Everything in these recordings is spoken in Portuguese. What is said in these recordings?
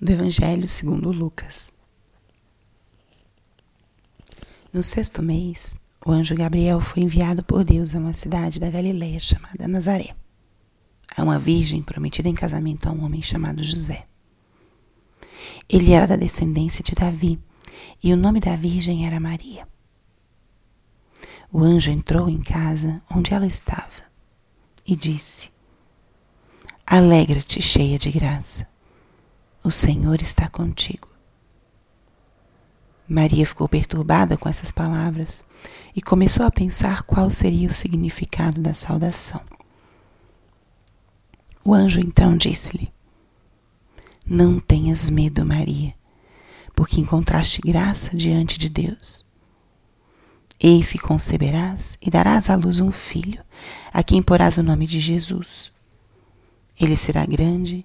do Evangelho segundo Lucas. No sexto mês, o anjo Gabriel foi enviado por Deus a uma cidade da Galiléia chamada Nazaré, a uma virgem prometida em casamento a um homem chamado José. Ele era da descendência de Davi e o nome da virgem era Maria. O anjo entrou em casa onde ela estava e disse: Alegra-te, cheia de graça o Senhor está contigo. Maria ficou perturbada com essas palavras e começou a pensar qual seria o significado da saudação. O anjo então disse-lhe: Não tenhas medo, Maria, porque encontraste graça diante de Deus. Eis que conceberás e darás à luz um filho, a quem porás o nome de Jesus. Ele será grande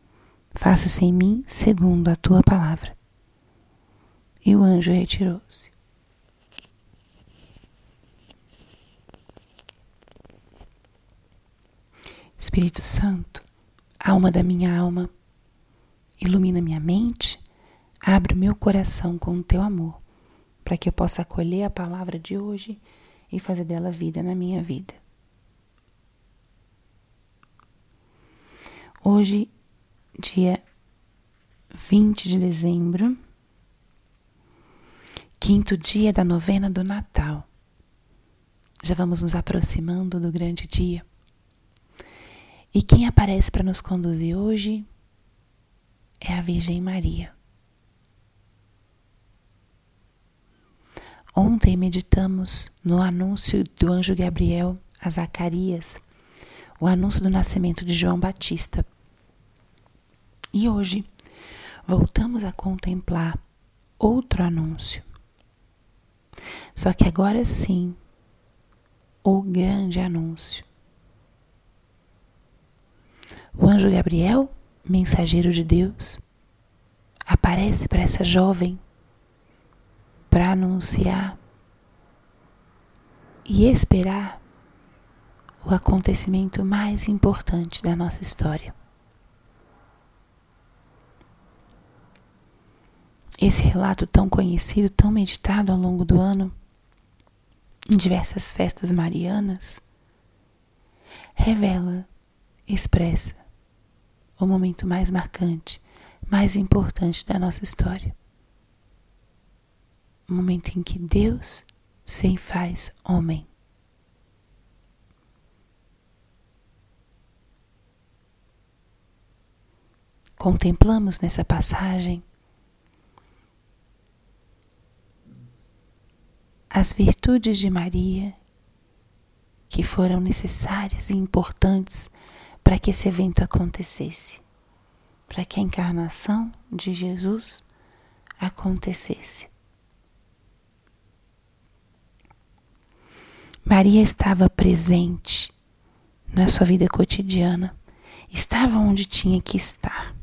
faça-se em mim segundo a tua palavra. E o anjo retirou-se. Espírito Santo, alma da minha alma, ilumina minha mente, abre o meu coração com o teu amor, para que eu possa acolher a palavra de hoje e fazer dela vida na minha vida. Hoje dia 20 de dezembro, quinto dia da novena do Natal. Já vamos nos aproximando do grande dia. E quem aparece para nos conduzir hoje é a Virgem Maria. Ontem meditamos no anúncio do anjo Gabriel a Zacarias, o anúncio do nascimento de João Batista e hoje voltamos a contemplar outro anúncio. Só que agora sim, o grande anúncio. O anjo Gabriel, mensageiro de Deus, aparece para essa jovem para anunciar e esperar o acontecimento mais importante da nossa história. Esse relato tão conhecido, tão meditado ao longo do ano, em diversas festas marianas, revela, expressa o momento mais marcante, mais importante da nossa história. O momento em que Deus se faz homem. Contemplamos nessa passagem as virtudes de Maria que foram necessárias e importantes para que esse evento acontecesse, para que a encarnação de Jesus acontecesse. Maria estava presente na sua vida cotidiana, estava onde tinha que estar.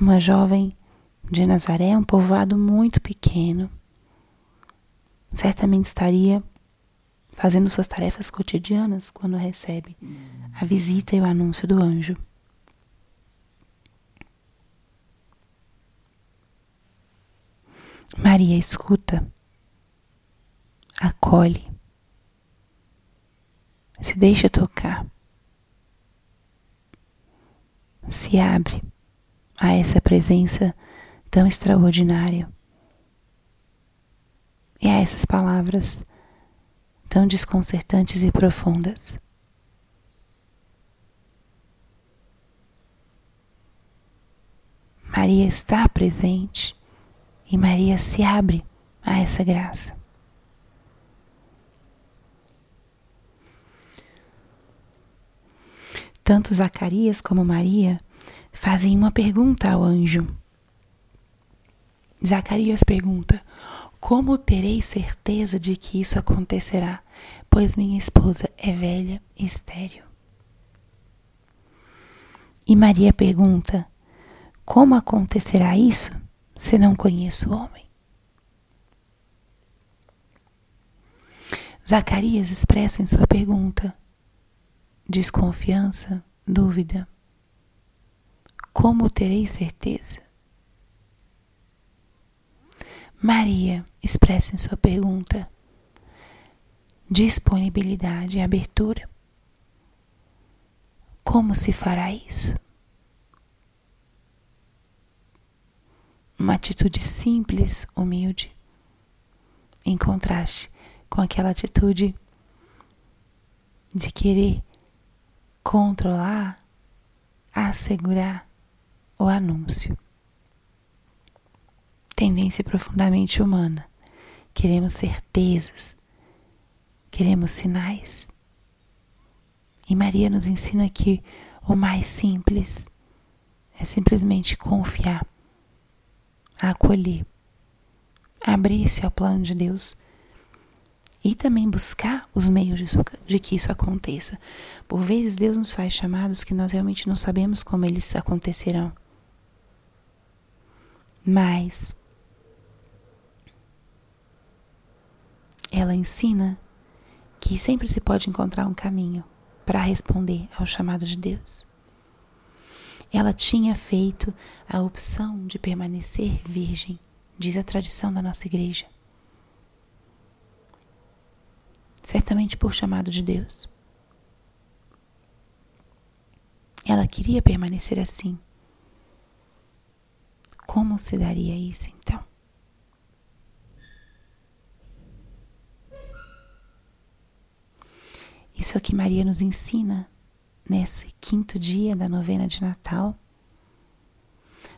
Uma jovem de Nazaré, um povoado muito pequeno, certamente estaria fazendo suas tarefas cotidianas quando recebe a visita e o anúncio do anjo. Maria escuta, acolhe, se deixa tocar, se abre a essa presença tão extraordinário. E a essas palavras tão desconcertantes e profundas. Maria está presente e Maria se abre a essa graça. Tanto Zacarias como Maria fazem uma pergunta ao anjo. Zacarias pergunta: Como terei certeza de que isso acontecerá, pois minha esposa é velha e estéril? E Maria pergunta: Como acontecerá isso se não conheço o homem? Zacarias expressa em sua pergunta desconfiança, dúvida. Como terei certeza? Maria expressa em sua pergunta disponibilidade e abertura. Como se fará isso? Uma atitude simples, humilde, em contraste com aquela atitude de querer controlar, assegurar o anúncio. Tendência profundamente humana. Queremos certezas, queremos sinais. E Maria nos ensina que o mais simples é simplesmente confiar, acolher, abrir-se ao plano de Deus e também buscar os meios de, que isso aconteça. Por vezes Deus nos faz chamados que nós realmente não sabemos como eles acontecerão. Mas ela ensina que sempre se pode encontrar um caminho para responder ao chamado de Deus. Ela tinha feito a opção de permanecer virgem, diz a tradição da nossa igreja certamente por chamado de Deus. Ela queria permanecer assim. Como se daria isso então? Isso é o que Maria nos ensina nesse quinto dia da novena de Natal.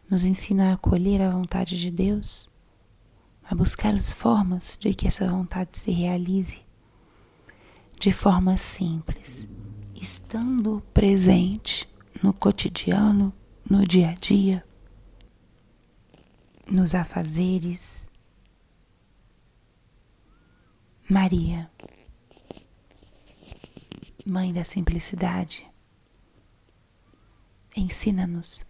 Nos ensina a acolher a vontade de Deus, a buscar as formas de que essa vontade se realize de forma simples, estando presente no cotidiano, no dia a dia, nos afazeres. Maria, Mãe da Simplicidade, ensina-nos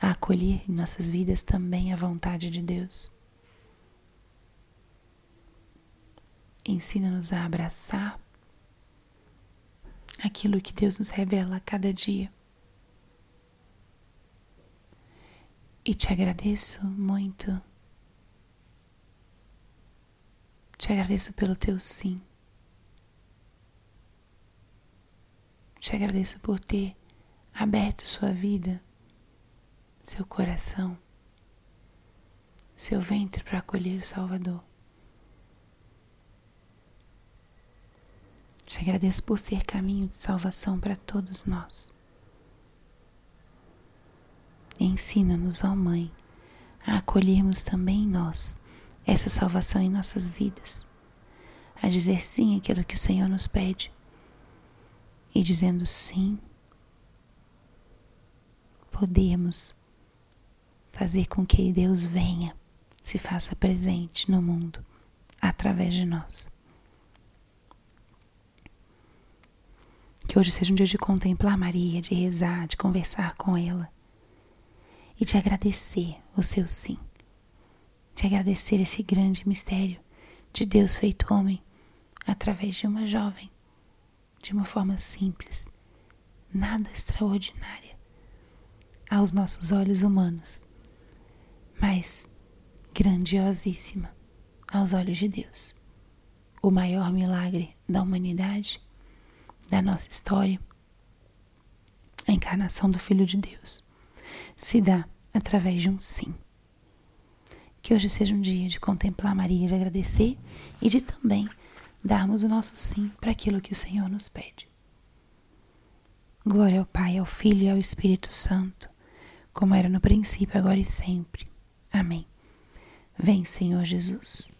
a acolher em nossas vidas também a vontade de Deus. Ensina-nos a abraçar aquilo que Deus nos revela a cada dia. E te agradeço muito. Te agradeço pelo teu sim. Te agradeço por ter aberto sua vida, seu coração, seu ventre para acolher o Salvador. Te agradeço por ser caminho de salvação para todos nós. Ensina-nos, ó Mãe, a acolhermos também nós essa salvação em nossas vidas, a dizer sim àquilo que o Senhor nos pede e dizendo sim, podemos fazer com que Deus venha, se faça presente no mundo através de nós. Que hoje seja um dia de contemplar Maria, de rezar, de conversar com ela e de agradecer o seu sim, de agradecer esse grande mistério de Deus feito homem através de uma jovem, de uma forma simples, nada extraordinária aos nossos olhos humanos, mas grandiosíssima aos olhos de Deus. O maior milagre da humanidade da nossa história, a encarnação do Filho de Deus se dá através de um sim, Que hoje seja um dia de contemplar Maria, de agradecer e de também darmos o nosso sim para aquilo que o Senhor nos pede. Glória ao Pai, ao Filho e ao Espírito Santo, como era no princípio, agora e sempre. Amém. Vem, Senhor Jesus.